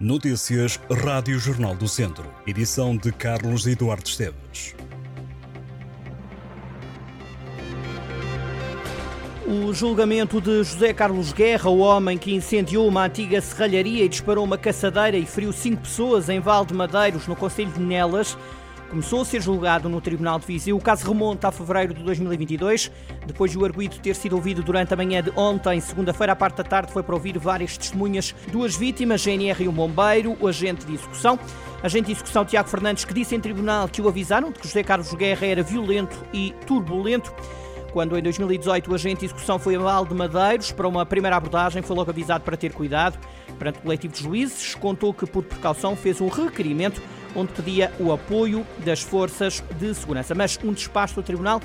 Notícias Rádio Jornal do Centro. Edição de Carlos Eduardo Esteves. O julgamento de José Carlos Guerra, o homem que incendiou uma antiga serralharia e disparou uma caçadeira e feriu cinco pessoas em Val de Madeiros, no Conselho de Nelas, começou a ser julgado no Tribunal de Viseu. O caso remonta a fevereiro de 2022. Depois de o arguído ter sido ouvido durante a manhã de ontem, segunda-feira, à parte da tarde, foi para ouvir várias testemunhas. Duas vítimas, GNR e um bombeiro, o agente de execução. Agente de execução Tiago Fernandes, que disse em tribunal que o avisaram de que José Carlos Guerra era violento e turbulento. Quando em 2018 o agente de execução foi a Val de Madeiros para uma primeira abordagem, foi logo avisado para ter cuidado. Perante o coletivo de juízes, contou que, por precaução, fez um requerimento onde pedia o apoio das forças de segurança. Mas um despacho do Tribunal,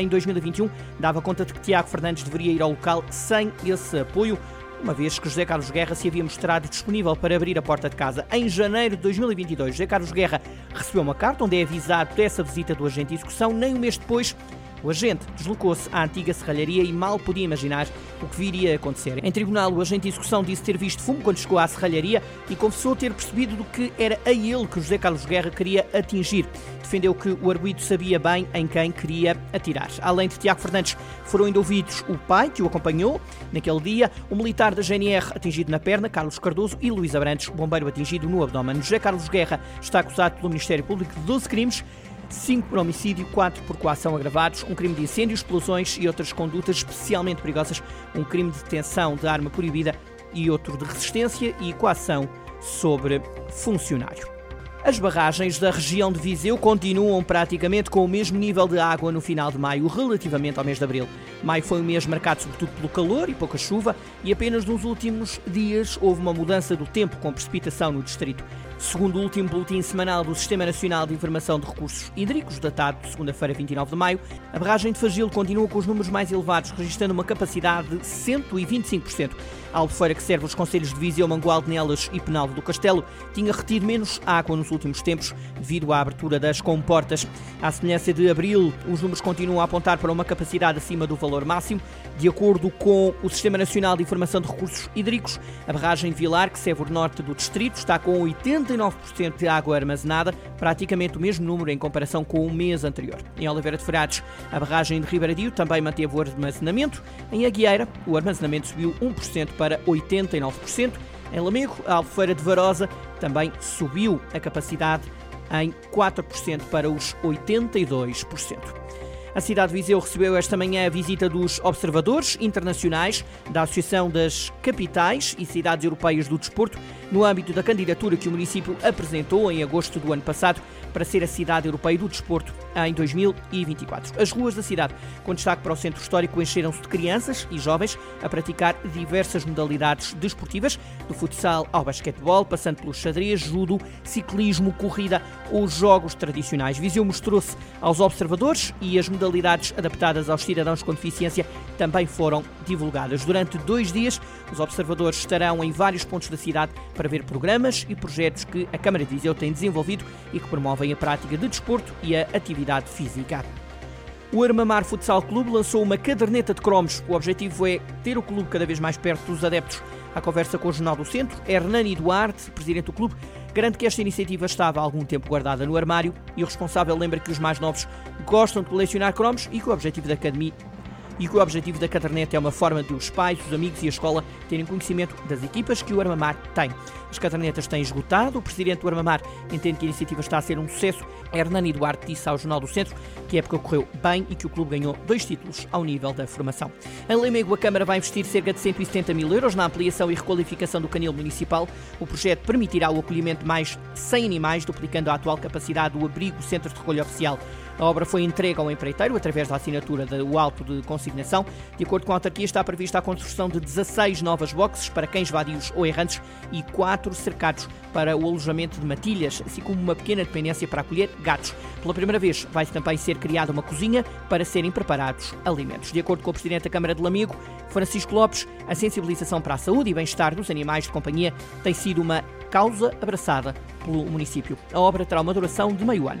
em 2021, dava conta de que Tiago Fernandes deveria ir ao local sem esse apoio uma vez que José Carlos Guerra se havia mostrado disponível para abrir a porta de casa. Em janeiro de 2022, José Carlos Guerra recebeu uma carta onde é avisado dessa visita do agente de execução. Nem um mês depois, o agente deslocou-se à antiga serralharia e mal podia imaginar o que viria a acontecer. Em tribunal, o agente de execução disse ter visto fumo quando chegou à serralharia e confessou ter percebido do que era a ele que José Carlos Guerra queria atingir. Defendeu que o arguído sabia bem em quem queria atirar. Além de Tiago Fernandes, foram ainda ouvidos o pai, que o acompanhou naquele dia, o militar da GNR atingido na perna, Carlos Cardoso, e Luís Abrantes, bombeiro atingido no abdômen. José Carlos Guerra está acusado pelo Ministério Público de 12 crimes 5 por homicídio, 4 por coação agravados, um crime de incêndio, explosões e outras condutas especialmente perigosas, um crime de detenção de arma proibida e outro de resistência e coação sobre funcionário. As barragens da região de Viseu continuam praticamente com o mesmo nível de água no final de maio, relativamente ao mês de abril. Maio foi um mês marcado sobretudo pelo calor e pouca chuva, e apenas nos últimos dias houve uma mudança do tempo com precipitação no distrito. Segundo o último boletim semanal do Sistema Nacional de Informação de Recursos Hídricos, datado de segunda-feira, 29 de maio, a barragem de Fagil continua com os números mais elevados, registrando uma capacidade de 125%. A albufeira que serve os conselhos de Viseu, Mangualde, Nelas e Penalvo do Castelo tinha retido menos água nos últimos tempos devido à abertura das comportas. À semelhança de abril, os números continuam a apontar para uma capacidade acima do valor máximo. De acordo com o Sistema Nacional de Informação de Recursos Hídricos, a barragem de Vilar, que serve o norte do distrito, está com 89% de água armazenada, praticamente o mesmo número em comparação com o mês anterior. Em Oliveira de Frades, a barragem de Ribaradio também manteve o armazenamento. Em Aguieira, o armazenamento subiu 1% para para 89%. Em Lamego, a Albufeira de Varosa também subiu a capacidade em 4% para os 82%. A cidade de Viseu recebeu esta manhã a visita dos observadores internacionais da Associação das Capitais e Cidades Europeias do Desporto, no âmbito da candidatura que o município apresentou em agosto do ano passado para ser a cidade europeia do desporto em 2024. As ruas da cidade, com destaque para o centro histórico, encheram-se de crianças e jovens a praticar diversas modalidades desportivas, do futsal ao basquetebol, passando pelo xadrez, judo, ciclismo, corrida ou jogos tradicionais. Viseu mostrou-se aos observadores e as modalidades adaptadas aos cidadãos com deficiência também foram divulgadas. Durante dois dias, os observadores estarão em vários pontos da cidade para ver programas e projetos que a Câmara de Viseu tem desenvolvido e que promovem a prática de desporto e a atividade física. O Armamar Futsal Clube lançou uma caderneta de cromos. O objetivo é ter o clube cada vez mais perto dos adeptos. A conversa com o Jornal do Centro, Hernani Duarte, presidente do clube, garante que esta iniciativa estava há algum tempo guardada no armário e o responsável lembra que os mais novos gostam de colecionar cromos e que o objetivo da academia e que o objetivo da caderneta é uma forma de os pais, os amigos e a escola terem conhecimento das equipas que o Armamar tem. As cadernetas têm esgotado, o presidente do Armamar entende que a iniciativa está a ser um sucesso. Hernani Duarte disse ao Jornal do Centro que a época correu bem e que o clube ganhou dois títulos ao nível da formação. Em Lemego, a Câmara vai investir cerca de 170 mil euros na ampliação e requalificação do canil municipal. O projeto permitirá o acolhimento de mais 100 animais, duplicando a atual capacidade do abrigo Centro de Recolha Oficial. A obra foi entregue ao empreiteiro através da assinatura do auto de consignação. De acordo com a autarquia, está prevista a construção de 16 novas boxes para cães vadios ou errantes e 4 cercados para o alojamento de matilhas, assim como uma pequena dependência para acolher gatos. Pela primeira vez, vai também ser criada uma cozinha para serem preparados alimentos. De acordo com o Presidente da Câmara de Lamigo, Francisco Lopes, a sensibilização para a saúde e bem-estar dos animais de companhia tem sido uma causa abraçada pelo município. A obra terá uma duração de meio ano.